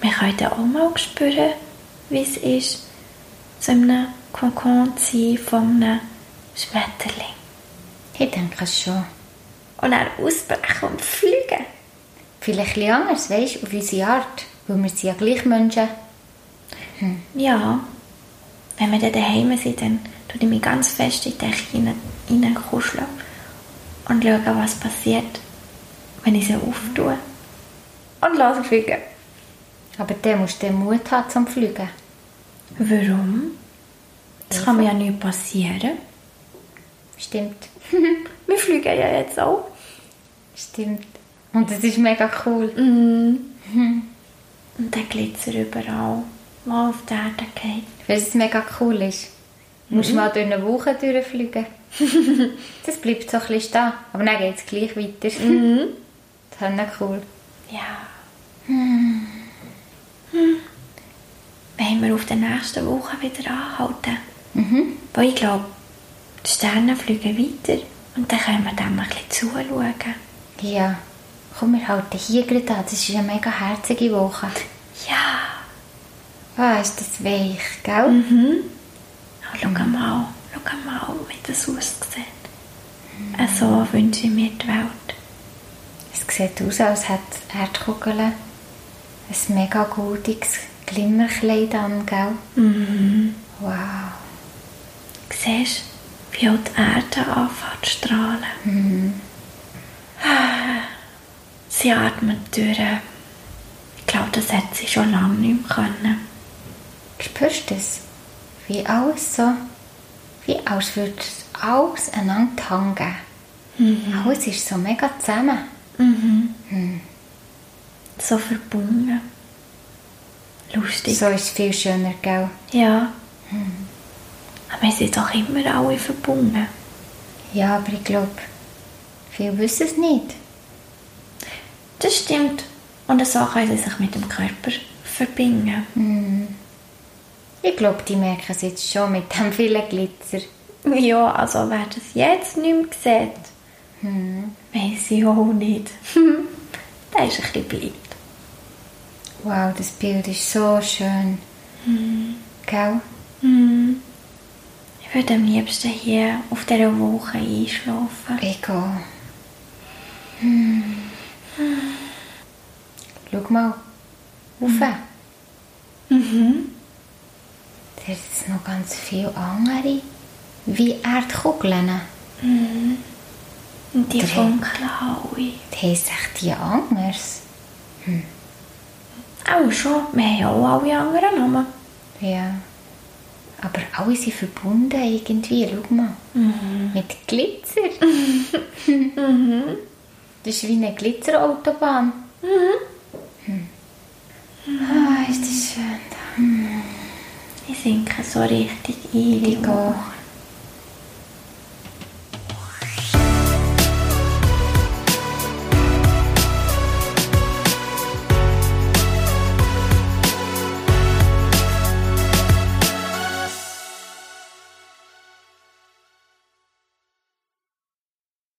wir können auch mal spüren, wie es ist, so in einem Kokon zu sein von einem Schmetterling. Ich denke schon. Und dann ausbrechen und fliegen. Vielleicht ein anders, weißt du, auf unsere Art. Weil wir sind ja gleich Menschen. Ja, wenn wir dann daheim sind, dann tue ich mich ganz fest in die Decke reinkuscheln und schauen, was passiert, wenn ich sie auftue. Und losfliegen. Aber dann musst du den Mut haben zum Fliegen. Warum? Das kann mir ja nicht passieren. Stimmt. Wir fliegen ja jetzt auch. Stimmt. Und das ist mega cool. Und der Glitzer überall, mal auf der Erde geht. Weil es mega cool ist. Du musst mal durch eine Woche durchfliegen. das bleibt so ein bisschen stehen. Aber dann geht es gleich weiter. Das ist cool. Ja. Hm. Wenn wir auf der nächsten Woche wieder anhalten. Weil ich glaube, die Sterne fliegen weiter. Und dann können wir dem ein bisschen zuschauen. Ja. Komm, wir halten hier gerade an. Das ist eine mega herzige Woche. Ja. Ah, ist das weich, gell? Oh, schau mal, schau mal, wie das aussieht. So wünsche ich mir die Welt. Es sieht aus, als hätte die Erdkugel ein mega goldiges Glimmerkleid an, gell? Wow. Siehst du, wie auch die Erde anfängt zu strahlen? Sie atmet durch. Ich glaube, das hat sie schon lange nicht mehr können. Spürst du das? Wie alles so, wie als würde es alles einander hängen. Alles ist so mega zusammen. So verbunden. Lustig. So ist es viel schöner, gell? Ja. Aber wir sind doch immer alle verbunden. Ja, aber ich glaube, viele wissen es nicht. Das stimmt. Und so können sie sich mit dem Körper verbinden. Ich glaube, die merken es jetzt schon mit dem vielen Glitzer. Ja, also wer das jetzt nicht mehr sieht, weiss ich auch nicht. Der ist ein bisschen blind. Wow, das Bild ist so schön. Gell? Ich würde am liebsten hier auf dieser Woche einschlafen. Ich gehe. Schau mal. Rauf. Mhm. Da sind noch ganz viele andere. Wie Erdkugeln. Und die funkeln alle. Die heissen echt die anders. Auch schon. Wir haben ja auch alle anderen Namen. Ja. Aber alle sind verbunden irgendwie. Schau mal. Mit Glitzer. Das ist wie eine Glitzerautobahn. Hm. Ah, ist das schön. Ich sinke so richtig ein. Ich gehe.